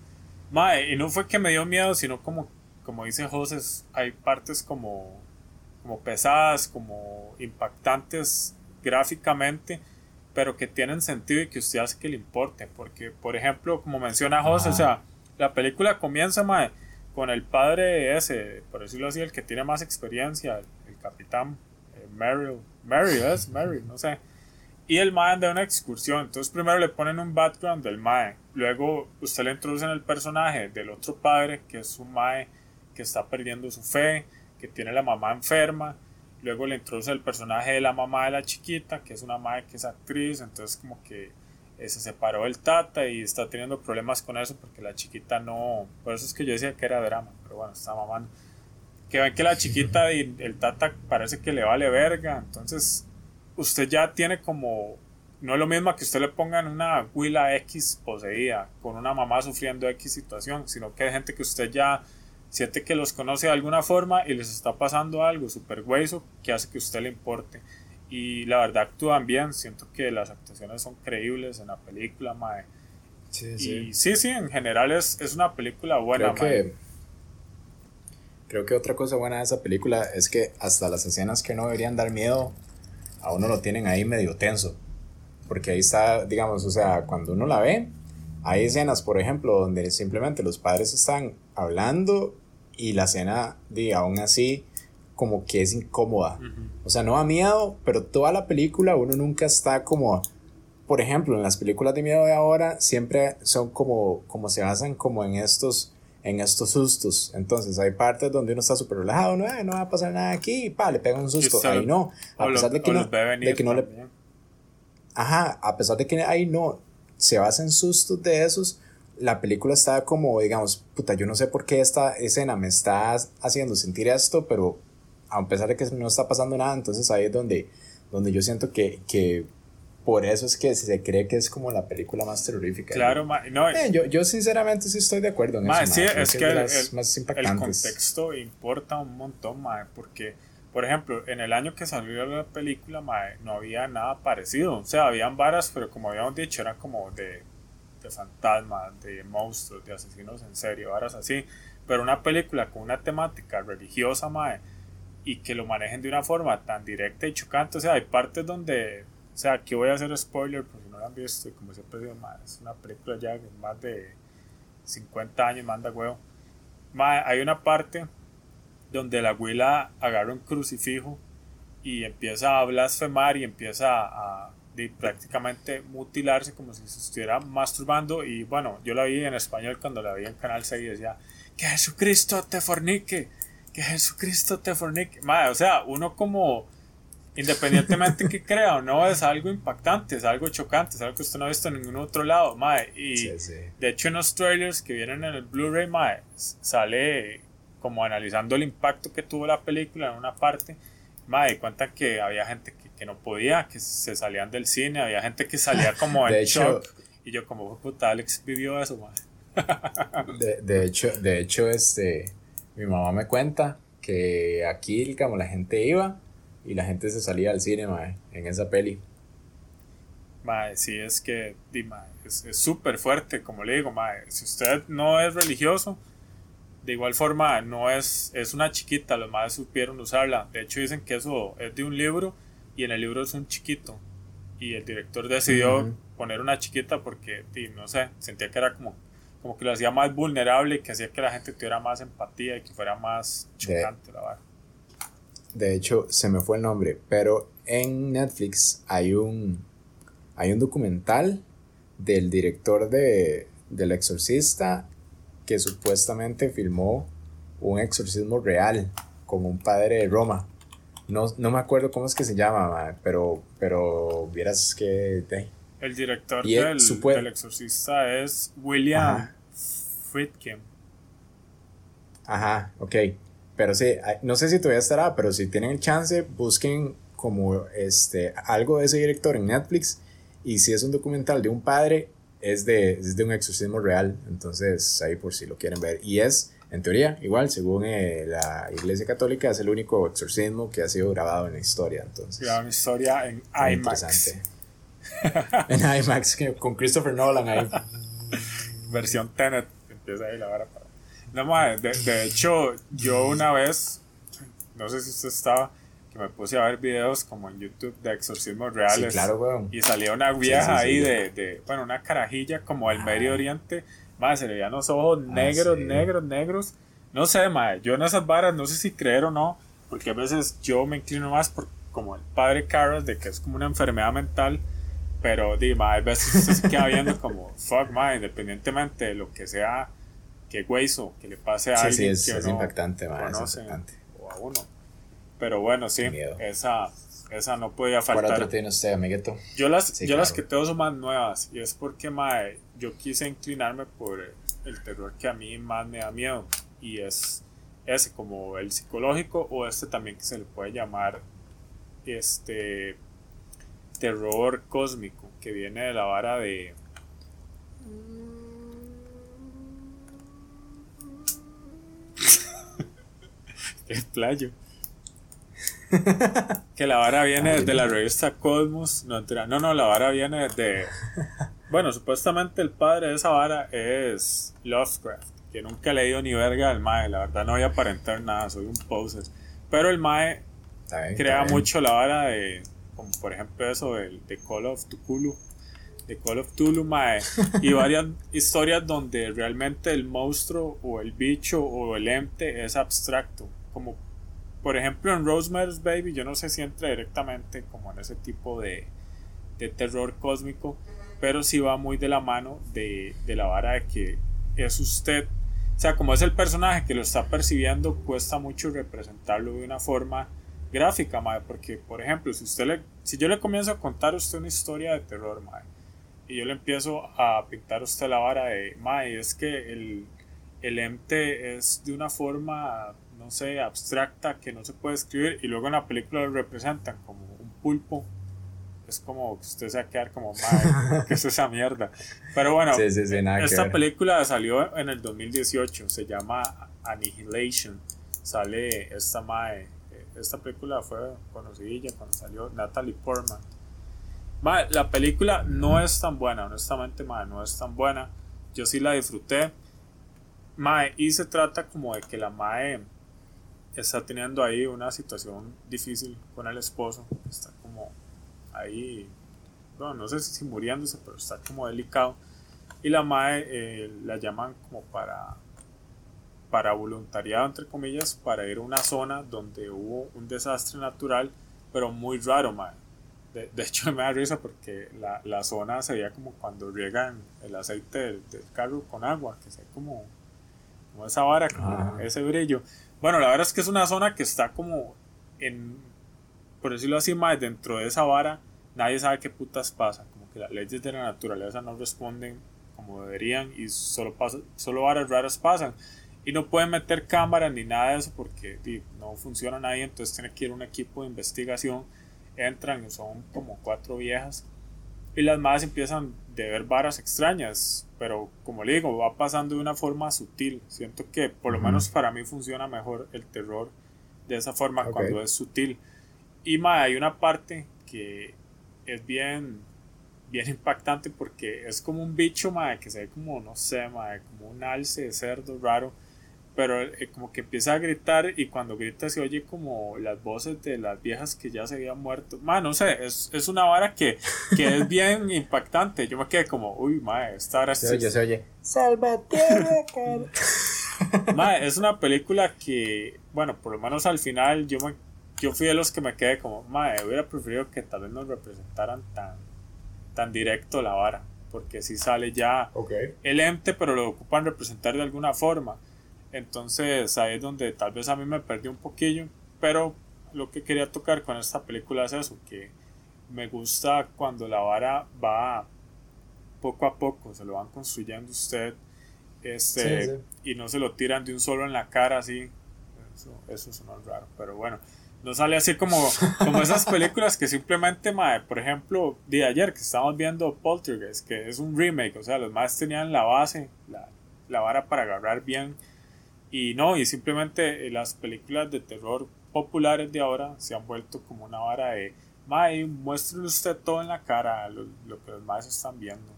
Madre, y no fue que me dio miedo, sino como, como dice José, hay partes como, como pesadas, como impactantes gráficamente, pero que tienen sentido y que usted hace que le importe. Porque, por ejemplo, como menciona José, o sea, la película comienza, madre, con el padre ese, por decirlo así, el que tiene más experiencia, el capitán Meryl, Mary es, Mary, no sé. Y el Mae anda una excursión. Entonces primero le ponen un background del Mae. Luego usted le introduce en el personaje del otro padre, que es un Mae que está perdiendo su fe, que tiene la mamá enferma. Luego le introduce el personaje de la mamá de la chiquita, que es una Mae que es actriz. Entonces como que eh, se separó el tata y está teniendo problemas con eso porque la chiquita no... Por eso es que yo decía que era drama. Pero bueno, está mamando que ven que la chiquita y el tata parece que le vale verga. Entonces, usted ya tiene como. No es lo mismo que usted le ponga en una huila X poseída, con una mamá sufriendo X situación, sino que hay gente que usted ya siente que los conoce de alguna forma y les está pasando algo súper hueso que hace que usted le importe. Y la verdad actúan bien, siento que las actuaciones son creíbles en la película, mae. Sí, sí. Y sí, sí, en general es, es una película buena, Creo Creo que otra cosa buena de esa película es que hasta las escenas que no deberían dar miedo, a uno lo tienen ahí medio tenso. Porque ahí está, digamos, o sea, cuando uno la ve, hay escenas, por ejemplo, donde simplemente los padres están hablando y la escena, de, aún así, como que es incómoda. O sea, no da miedo, pero toda la película uno nunca está como... Por ejemplo, en las películas de miedo de ahora siempre son como, como se basan como en estos en estos sustos. Entonces hay partes donde uno está súper relajado, no, no va a pasar nada aquí, y pa, le pega un susto. Ahí no, a pesar de que no, de que no le... Ajá, a pesar de que ahí no se basa en sustos de esos, la película está como, digamos, puta, yo no sé por qué esta escena me está haciendo sentir esto, pero a pesar de que no está pasando nada, entonces ahí es donde, donde yo siento que, que por eso es que se cree que es como la película más terrorífica. Claro, no, eh, yo, yo sinceramente sí estoy de acuerdo en eso. Sí, es que, el, más el, contexto importa un montón, ma, porque, por ejemplo, en el año que salió la película, ma, no había nada parecido. O sea, habían varas, pero como habíamos dicho, eran como de, de fantasmas, de monstruos, de asesinos en serio, varas así. Pero una película con una temática religiosa, ma, y que lo manejen de una forma tan directa y chocante. O sea, hay partes donde sea, aquí voy a hacer spoiler por si no lo han visto. Como siempre digo, es una película ya de más de 50 años, manda huevo. hay una parte donde la abuela agarra un crucifijo y empieza a blasfemar y empieza a, prácticamente mutilarse como si se estuviera masturbando. Y bueno, yo la vi en español cuando la vi en Canal 6 y decía: Que Jesucristo te fornique que Jesucristo te fornique. Mae, o sea, uno como, independientemente que crea o no, es algo impactante, es algo chocante, es algo que usted no ha visto en ningún otro lado, mae. Y Sí, sí. de hecho en los trailers que vienen en el Blu-ray, mae, sale como analizando el impacto que tuvo la película en una parte. Mae, y cuentan que había gente que, que no podía, que se salían del cine, había gente que salía como en hecho- shock. Y yo como, puta, Alex vivió eso, mae. De, de hecho, de hecho, este, mi mamá me cuenta que aquí, como la gente iba y la gente se salía al cine, mae, en esa peli. Mae, sí, es que di, mae, es súper fuerte, como le digo, mae, si usted no es religioso, de igual forma no es, es una chiquita, los madres supieron usarla. De hecho dicen que eso es de un libro y en el libro es un chiquito. Y el director decidió poner una chiquita porque, di, no sé, sentía que era como, como que lo hacía más vulnerable y que hacía que la gente tuviera más empatía y que fuera más chocante la vara. De hecho, se me fue el nombre, pero en Netflix hay un, hay un documental del director de, del exorcista que supuestamente filmó un exorcismo real con un padre de Roma. No, no me acuerdo cómo es que se llama, pero, pero vieras que... El director Y del, del exorcista es William Ajá. Friedkin. Ajá, ok. Pero sí, no sé si todavía estará, pero si tienen el chance, busquen como este algo de ese director en Netflix. Y si es un documental de un padre, es de, es de un exorcismo real. Entonces, ahí por si lo quieren ver. Y es, en teoría, igual, según eh, la Iglesia Católica, es el único exorcismo que ha sido grabado en la historia. Entonces, Era una historia en IMAX. interesante. en IMAX, con Christopher Nolan ahí. Versión Tenet. Empieza ahí la vara. No, madre, de, de hecho, yo una vez, no sé si usted estaba, que me puse a ver videos como en YouTube de exorcismos Sí, reales. claro, weón. Y salía una vieja sí, sí, ahí de, de, bueno, una carajilla como del Ah. Medio Oriente. Madre, se le veían los ojos Ah, negros, sí. negros, negros. No sé, madre, yo en esas varas no sé si creer o no, porque a veces yo me inclino más por como el padre Carlos, de que es como una enfermedad mental. Pero, di, madre, hay veces se queda viendo como, fuck, madre, independientemente de lo que sea, que hueso, que le pase a Sí, sí, alguien es, que es uno impactante, man, es conoce, impactante. o a uno. Pero bueno, sí, Qué esa, esa no podía ¿Cuál faltar. otro tiene usted, amiguito? Yo las, Sí, yo las que tengo son más nuevas y es porque mae, yo quise inclinarme por el terror que a mí más me da miedo y es ese como el psicológico o este también que se le puede llamar este terror cósmico que viene de la vara de qué playo que la vara viene desde la revista Cosmos. No, no, no, la vara viene de. Bueno, supuestamente el padre de esa vara es Lovecraft, que nunca he leído ni verga del Mae. La verdad, no voy a aparentar nada, soy un poser. Pero el Mae bien, crea mucho la vara de. Como por ejemplo eso del de Call of Cthulhu. De Call of Cthulhu, Mae. Y varias historias donde realmente el monstruo o el bicho o el ente es abstracto. Como por ejemplo en Rosemary's Baby, yo no sé si entra directamente como en ese tipo de, de terror cósmico, pero sí va muy de la mano de, de la vara de que es usted, o sea, como es el personaje que lo está percibiendo, cuesta mucho representarlo de una forma gráfica, mae, porque por ejemplo, si usted le, si yo le comienzo a contar a usted una historia de terror, mae, y yo le empiezo a pintar a usted la vara de, mae, es que el, el ente es de una forma, no sé, abstracta que no se puede escribir y luego en la película lo representan como un pulpo. Es como que usted se va a quedar como, madre, ¿qué es esa mierda? Pero bueno, Sí, sí, sí, nada que esta película salió en el 2018, se llama Annihilation. Sale esta mae, eh, esta película fue conocidilla cuando salió Natalie Portman. Mae, la película no es tan buena, honestamente, mae, no es tan buena. Yo sí la disfruté. Mae, y se trata como de que la Mae está teniendo ahí una situación difícil con el esposo. Está como ahí, bueno, no sé si muriéndose, pero está como delicado. Y la Mae eh, la llaman como para, para voluntariado, entre comillas, para ir a una zona donde hubo un desastre natural, pero muy raro, Mae. De, de hecho, me da risa porque la, la zona se veía como cuando riegan el aceite del, del carro con agua, que se ve como como esa vara, como ese brillo. Bueno, la verdad es que es una zona que está como en, por decirlo así, más dentro de esa vara, nadie sabe qué putas pasa, como que las leyes de la naturaleza no responden como deberían y solo, pasa, solo varas raras pasan. Y no pueden meter cámaras ni nada de eso porque no funciona nadie, entonces tiene que ir un equipo de investigación. Entran, son como cuatro viejas y las madres empiezan de ver varas extrañas, pero como le digo, va pasando de una forma sutil. Siento que por lo menos para mí funciona mejor el terror de esa forma cuando es sutil. Y ma, hay una parte que es bien bien impactante porque es como un bicho ma, que se ve como no sé, ma, como un alce de cerdo raro pero eh, como que empieza a gritar y cuando grita se oye como las voces de las viejas que ya se habían muerto. Ma, no sé, es, es una vara que, que es bien impactante. Yo me quedé como, uy, ma, esta vara se oye, se oye. ma, es una película que, bueno, por lo menos al final yo me, yo fui de los que me quedé como, ma, hubiera preferido que tal vez nos representaran tan, tan directo la vara. Porque si sale ya el ente, pero lo ocupan representar de alguna forma. Entonces ahí es donde tal vez a mí me perdí un poquillo, pero lo que quería tocar con esta película es eso, que me gusta cuando la vara va poco a poco, se lo van construyendo usted este, y no se lo tiran de un solo en la cara así. Eso, eso suena raro, pero bueno, no sale así como, como esas películas que simplemente, por ejemplo, de ayer que estábamos viendo Poltergeist, que es un remake, o sea, los más tenían la base, la, la vara para agarrar bien y no, y simplemente eh, las películas de terror populares de ahora se han vuelto como una vara de, mae, muéstrele usted todo en la cara, lo, lo que los más están viendo.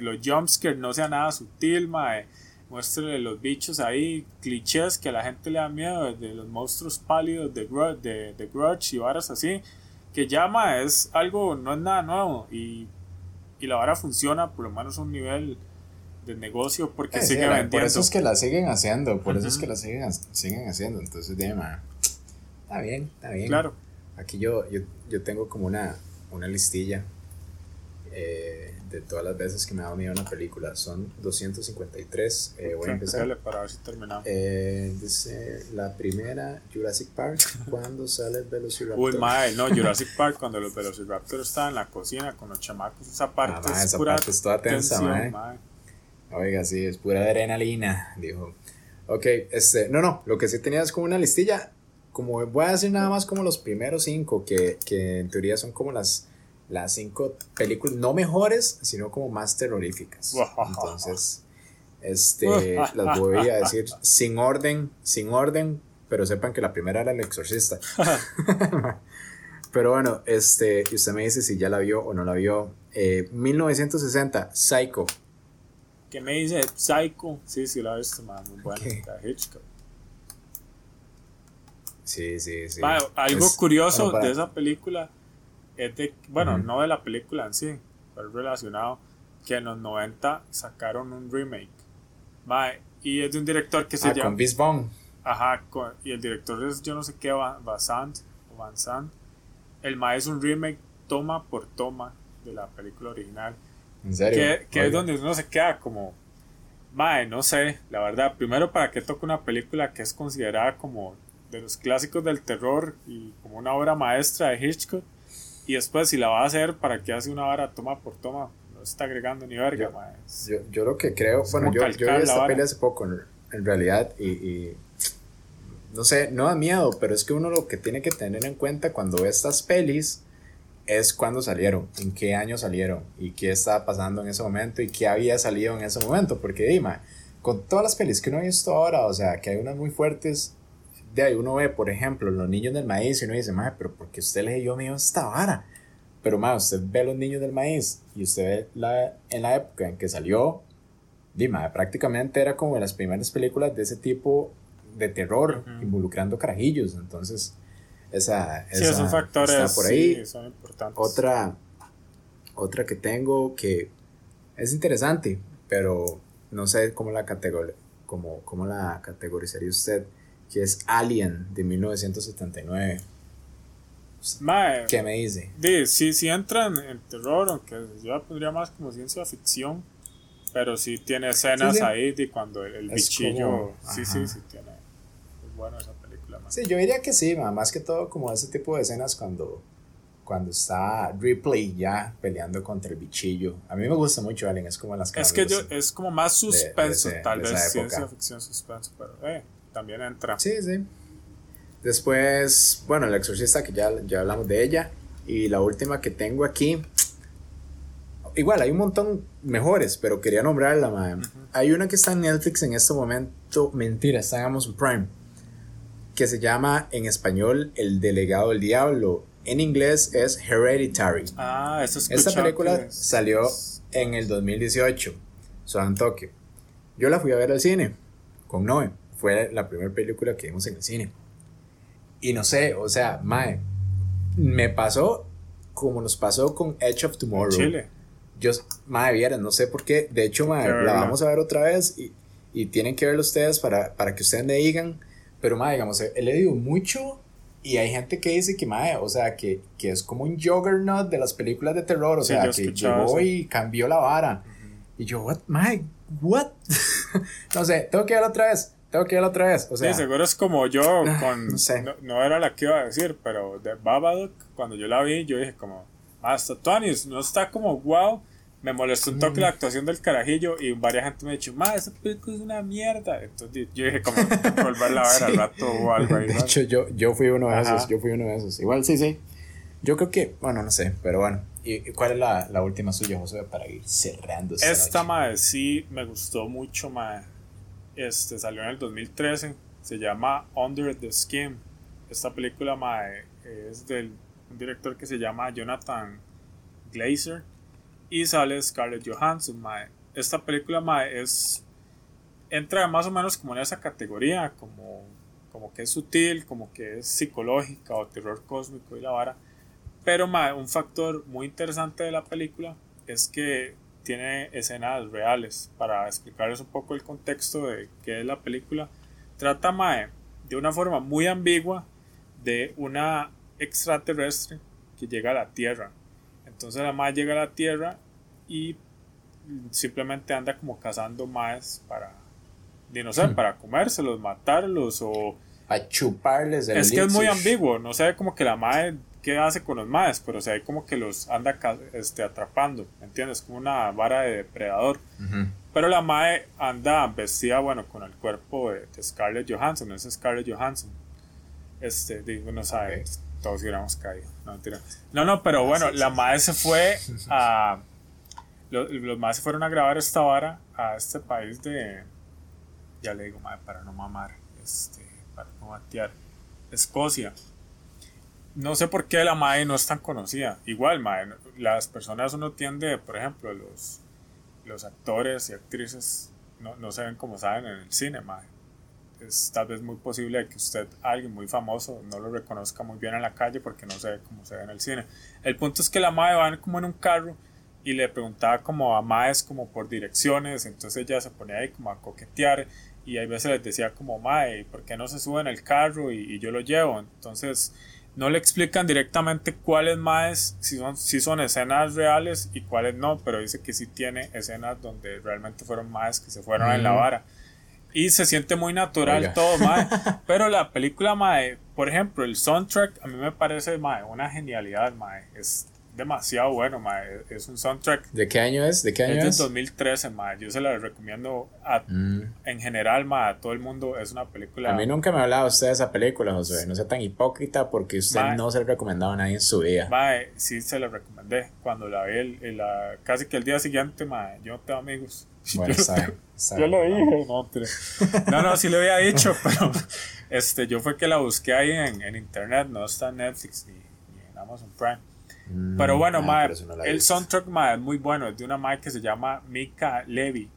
Los jumpscares no sea nada sutil, mae. Muéstrele los bichos ahí, clichés que a la gente le da miedo, de los monstruos pálidos de, de, de Grudge y varas así. Que mae, es algo, no es nada nuevo. Y, y la vara funciona, por lo menos a un nivel de negocio porque eh, sigue vendiendo. Por eso es que la siguen haciendo, por eso es que la siguen, siguen haciendo. Entonces, está bien, está bien. Claro. Aquí yo, yo, yo tengo como una, una listilla eh, de todas las veces que me ha dado miedo una película. Son 253. Eh, voy a empezar. para ver si terminamos. Eh, dice la primera, Jurassic Park, cuando sale el Velociraptor. Uy, mae, no, Jurassic Park, cuando los Velociraptors estaban en la cocina con los chamacos. Esa parte, ah, es, esa parte es toda tensa, mae. Oiga, sí, es pura adrenalina, dijo. Ok, este, no, no, lo que sí tenía es como una listilla, como voy a decir nada más como los primeros cinco, que, que en teoría son como las, las cinco películas, no mejores, sino como más terroríficas. Entonces, este, las voy a decir sin orden, sin orden, pero sepan que la primera era El Exorcista. pero bueno, este, y usted me dice si ya la vio o no la vio. 1960, eh, Psycho que me dice Psycho. Sí, sí, la he visto, man, muy buena. Hitchcock. Sí, sí, sí. algo curioso de esa película es de, bueno, no de la película en sí, pero relacionado, que en los 90 sacaron un remake. y es de un director que se ah, llama. Con Vaughn. Ajá, y el director es yo no sé qué, Van o Van El Ma es un remake toma por toma de la película original. ¿En serio? Que, es donde uno se queda como, mae, no sé, la verdad. Primero, ¿para qué toca una película que es considerada como de los clásicos del terror y como una obra maestra de Hitchcock? Y después, si la va a hacer, ¿para qué hace una vara toma por toma? No está agregando ni verga, yo, mae. Yo, yo, lo que creo, bueno, yo, yo vi esta peli hace poco, en realidad, y, y no sé, no da miedo, pero es que uno lo que tiene que tener en cuenta cuando ve estas pelis es cuándo salieron, en qué año salieron y qué estaba pasando en ese momento y qué había salido en ese momento. Porque, Dima, con todas las pelis que uno ha visto ahora, o sea, que hay unas muy fuertes, de ahí uno ve, por ejemplo, Los Niños del Maíz y uno dice, madre, pero ¿por qué usted le dio a esta vara? Pero, madre, usted ve Los Niños del Maíz y usted ve la, en la época en que salió, Dima, prácticamente era como de las primeras películas de ese tipo de terror, involucrando carajillos. Entonces, esa, sí, esos factores está por ahí. son importantes. Otra, otra que tengo que es interesante, pero no sé cómo la, categor cómo, cómo la categorizaría usted, que es Alien de 1979. ¿Qué me dice? De, sí, sí entran en terror, aunque yo la pondría más como ciencia ficción. Pero sí tiene escenas ahí de cuando el, bichillo. sí, sí, sí tiene. Es buena esa. Sí, yo diría que sí, más que todo como ese tipo de escenas cuando cuando está Ripley ya peleando contra el bichillo. A mí me gusta mucho Alien, es como las Es que yo, es como más suspenso, tal vez ciencia ficción suspenso, pero eh, también entra. Sí, sí. Después, bueno, El Exorcista, que ya, ya hablamos de ella. Y la última que tengo aquí, igual hay un montón mejores, pero quería nombrarla, man. Hay una que está en Netflix en este momento, mentira, está en Amazon Prime, que se llama en español El Delegado del Diablo. En inglés es Hereditary. Ah, eso es Esta película salió en el 2018, solo en Tokio. Yo la fui a ver al cine con Noé. Fue la primera película que vimos en el cine. Y no sé, o sea, mae, me pasó como nos pasó con Edge of Tomorrow. Chile. Yo, mae, vieran, no sé por qué. De hecho, mae, la vamos a ver otra vez y, y tienen que verlo ustedes para, para que ustedes me digan. Pero, mae, digamos, he leído mucho y hay gente que dice que, mae, o sea, que, que es como un juggernaut de las películas de terror. O sea, que llegó y cambió la vara. Y yo, what, mae, what? no sé, tengo que verlo otra vez tengo que ir otra vez. O sea, sí, seguro es como yo ah, con. No, no, era la que iba a decir, pero de Babadook, cuando yo la vi, yo dije como. Hasta Tony, no está como wow. Me molestó un toque la mm. actuación del carajillo y varias gente me ha dicho, ma, esa película es una mierda. Entonces yo dije, como, volverla a ver al rato o algo ahí. De hecho, yo, yo fui uno de esos, yo fui uno de esos. Igual sí, sí. Yo creo que, bueno, no sé, pero bueno. ¿Y cuál es la, la última suya, José, para ir cerrando esta Esta, madre, sí me gustó mucho, madre. Este, salió en el 2013. Se llama Under the Skin. Esta película mae, es del un director que se llama Jonathan Glazer. Y sale Scarlett Johansson. Mae. Esta película mae, es entra más o menos como en esa categoría, como, como que es sutil, como que es psicológica o terror cósmico y la vara. Pero mae, un factor muy interesante de la película es que tiene escenas reales para explicarles un poco el contexto de qué es la película. Trata Mae de una forma muy ambigua de una extraterrestre que llega a la Tierra. Entonces la Mae llega a la Tierra y simplemente anda como cazando Maes para, no sé, hmm. para comérselos, matarlos o... A chuparles Es que es muy ambiguo, no sé, como que la Mae qué hace con los maes, pero o sea, hay como que los anda este, atrapando, ¿entiendes? Como una vara de depredador. Pero la mae anda vestida, bueno, con el cuerpo de, Scarlett Johansson, no es Scarlett Johansson. Este, digo, no sabe, todos hubiéramos caído. No, mentira. No, no, pero bueno, la mae se fue a. Los, los maes se fueron a grabar esta vara a este país de. Ya le digo, mae, para no mamar, este, para no batear. Escocia no sé por qué la MAE no es tan conocida. Igual, MAE, las personas uno tiende, por ejemplo, los, los actores y actrices no, no se ven como saben en el cine, MAE. Es tal vez muy posible que usted, alguien muy famoso, no lo reconozca muy bien en la calle porque no se ve como se ve en el cine. El punto es que la MAE va como en un carro y le preguntaba como a Maes como por direcciones, entonces ella se ponía ahí como a coquetear y a veces les decía como Mae, ¿por qué no se sube en el carro y, y yo lo llevo? Entonces no le explican directamente cuáles más si son, si son escenas reales y cuáles no, pero dice que sí tiene escenas donde realmente fueron más que se fueron en la vara. Y se siente muy natural todo, mae. Pero la película, mae, por ejemplo, el soundtrack a mí me parece, mae, una genialidad, mae. Es demasiado bueno, mae. Es un soundtrack. ¿De qué año es? ¿De qué año es? Es 2013, mae. Yo se la recomiendo a, mm. en general, mae, a todo el mundo. Es una película. A mí nunca me ha hablado usted de esa película, José. No sea tan hipócrita porque usted no se la ha recomendado a nadie en su vida. Mae, sí se la recomendé. Cuando la vi, el, la, casi que el día siguiente, mae, yo no tengo amigos. Bueno, yo, sabe, yo lo dije, no, no, no, sí le había dicho, pero este, yo fue que la busqué ahí en, en internet, no está en Netflix ni, ni en Amazon Prime. Pero bueno, ah, el soundtrack es muy bueno, es de una mae que se llama Mika Levy.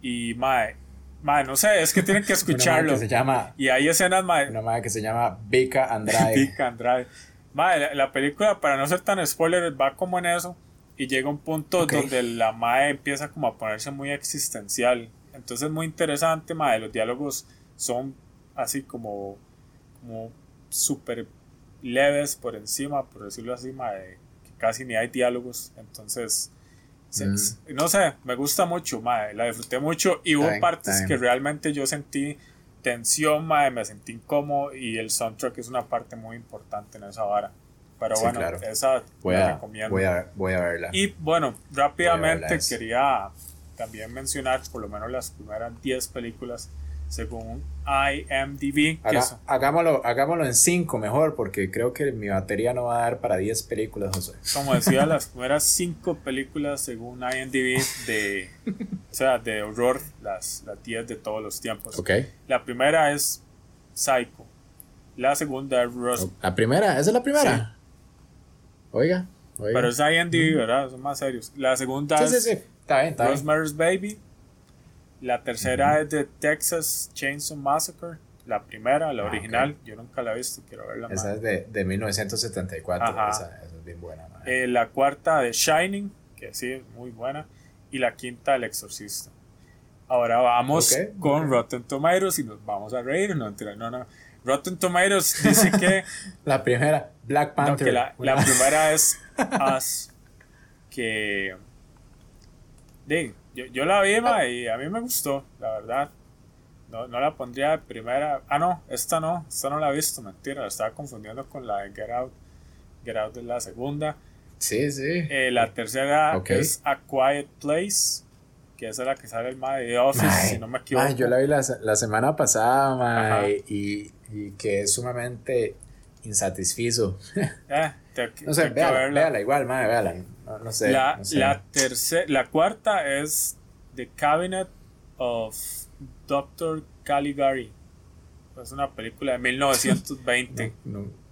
Y mae, mae, no sé, es que tienen que escucharlo. se llama, y hay escenas mae. Una mae que se llama Vika Andrade. Vika Andrade. Mae, la, película, para no ser tan spoiler, va como en eso. Y llega un punto donde la mae empieza como a ponerse muy existencial. Entonces es muy interesante, mae. Los diálogos son así como, como súper leves por encima, por decirlo así, mae casi ni hay diálogos, entonces Mm. se- no sé, me gusta mucho, mae, la disfruté mucho y hubo partes que realmente yo sentí tensión, mae, me sentí incómodo y el soundtrack es una parte muy importante en esa vara. Pero Sí, bueno, claro. esa Voy la a, recomiendo. voy, a, voy a verla. Y bueno, rápidamente quería también mencionar por lo menos las primeras 10 películas según IMDb. Haga- hagámoslo, hagámoslo en 5 mejor, porque creo que mi batería no va a dar para 10 películas, José. como decía, las primeras 5 películas según IMDb de, o sea, de horror, las, las 10 de todos los tiempos. Ok. La primera es Psycho. La segunda es Ros La primera, ¿esa es la primera? Oiga, oiga. Pero es IMDb, ¿verdad? Son más serios. La segunda sí, es sí. Está bien, está bien. Rosemary's Baby. La tercera es de Texas Chainsaw Massacre. La primera, la Ah, original. Yo nunca la he visto, quiero verla más. Esa es de, de 1974. Ajá. Esa, es bien buena. Eh, la cuarta de Shining, que sí es muy buena. Y la quinta, El Exorcista. Ahora vamos con. Rotten Tomatoes y nos vamos a reír. No, no, no. Rotten Tomatoes dice que, La primera, Black no, Panther. que la, primera es Us. Que. di, yo, yo la vi ma, y a mí me gustó, la verdad. No, no la pondría de primera. Ah, no, esta no. Esta no la he visto, mentira. La estaba confundiendo con la de Get Out. Get Out es la segunda. Sí, sí. Eh, la tercera es A Quiet Place, que esa es la que sale el ma de Office, si no me equivoco. yo la vi la, la semana pasada, Ajá. y, y que es sumamente insatisfizo. Eh, te- No sé, véala, véala igual, mae, véala. No, no sé. la, no sé. la tercera, la cuarta es The Cabinet of Dr. Caligari. Es una película de 1920. No, no.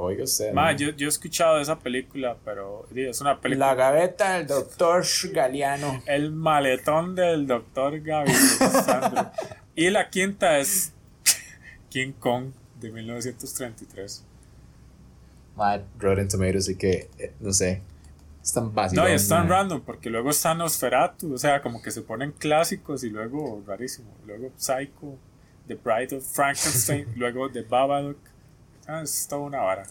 Oiga usted. Ma, yo, yo he escuchado de esa película, pero es una película. La gaveta del doctor Galeano. El maletón del Dr. Gaby. Sandro. y la quinta es King Kong de 1933. Mae, Rotten Tomatoes, así que, eh, no sé. Es tan básico. No, y es tan random, porque luego están Nosferatu, o sea, como que se ponen clásicos y luego rarísimo. Luego Psycho, The Bride of Frankenstein, luego The Babadook. Ah, es toda una vara.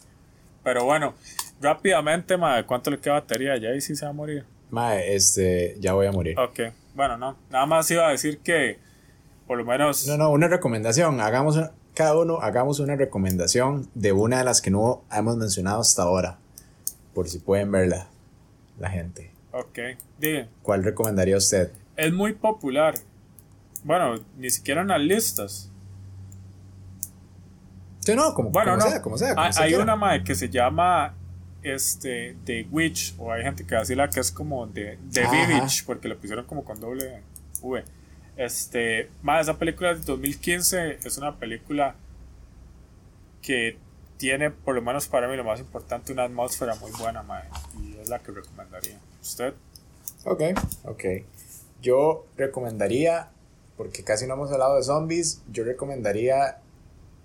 Pero bueno, rápidamente, madre, ¿cuánto le queda batería? Ya ahí sí se va a morir. Mae, este, ya voy a morir. Ok, bueno, no. Nada más iba a decir que, por lo menos. No, no, una recomendación. Hagamos una- cada uno hagamos una recomendación de una de las que no hemos mencionado hasta ahora. Por si pueden verla, la gente. Ok, diga, ¿Cuál recomendaría usted? es muy popular. Bueno, ni siquiera en las listas. Sí, no, como, Bueno, como no. sea, como sea. como Hay, una madre que se llama este The Witch, o hay gente que así la que es como de The. Village, porque le pusieron como con doble V. Este, más esa película de 2015 es una película que tiene, por lo menos para mí, lo más importante, una atmósfera muy buena, madre, y es la que recomendaría. ¿Usted? Ok, ok. Yo recomendaría, porque casi no hemos hablado de zombies, yo recomendaría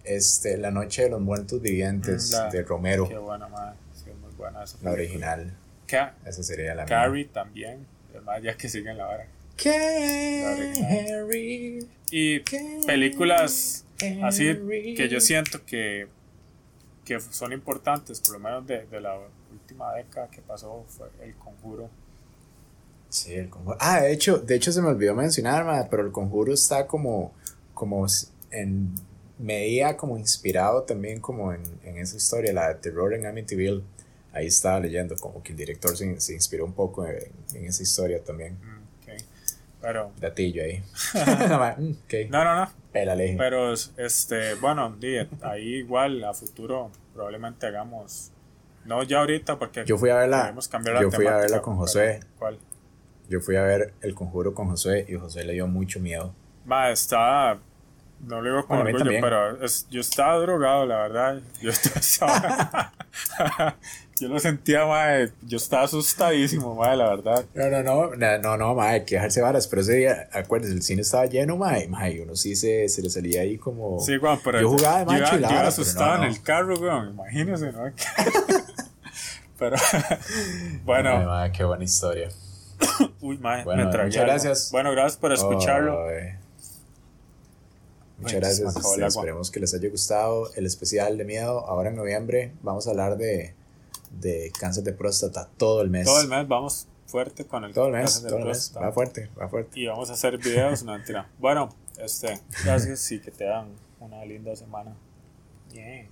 este, La Noche de los Muertos Vivientes Mm, la- de Romero, Qué buena, madre. Sí, es muy buena esa la original. Ca- Esa sería la mía. Carrie también, además ya que siguen la vara. Carrie, Y películas así que yo siento que, que son importantes, por lo menos de, de la última década que pasó, fue El Conjuro. Sí, el conjuro. Ah, de hecho, de hecho se me olvidó mencionar, ma, pero el conjuro está como, como en medida como inspirado también como en, en esa historia, la de terror en Amityville. Ahí estaba leyendo como que el director se, se inspiró un poco en, en esa historia también. Mm, ok. Pero, Datillo ahí. Mm, ok. no, no, no. Pélale. Pero, este, bueno, ahí igual a futuro probablemente hagamos. No ya ahorita, porque Yo fui a verla. Yo fui a verla con Josué. ¿Cuál? Yo fui a ver el conjuro con Josué y Josué le dio mucho miedo. Ma, está. No lo digo con Bueno, orgullo, pero es- yo estaba drogado, la verdad. Yo estaba. yo lo sentía, ma, yo estaba asustadísimo, ma, la verdad. No, no, no, no, no, no, ma, hay que dejarse varas, pero ese día, acuérdense, el cine estaba lleno, ma, y, ma, y uno sí se, se le salía ahí como... Sí, weón, pero. Yo jugaba de yo macho iba- y la yo asustado no, en el carro, weón, imagínese, ¿no? pero. Ay, bueno, ma, qué buena historia. uy, ma, Bueno, me tragué muchas algo. gracias. Bueno, gracias por escucharlo. Ay. Muchas Ay, gracias, este, esperemos que les haya gustado el especial de miedo. Ahora en noviembre vamos a hablar de, de cáncer de próstata todo el mes. Todo el mes vamos fuerte con el Todo el mes, todo el mes. Va fuerte, va fuerte. Y vamos a hacer videos, no mentira. Bueno, este, gracias y que te dan una linda semana. Bien.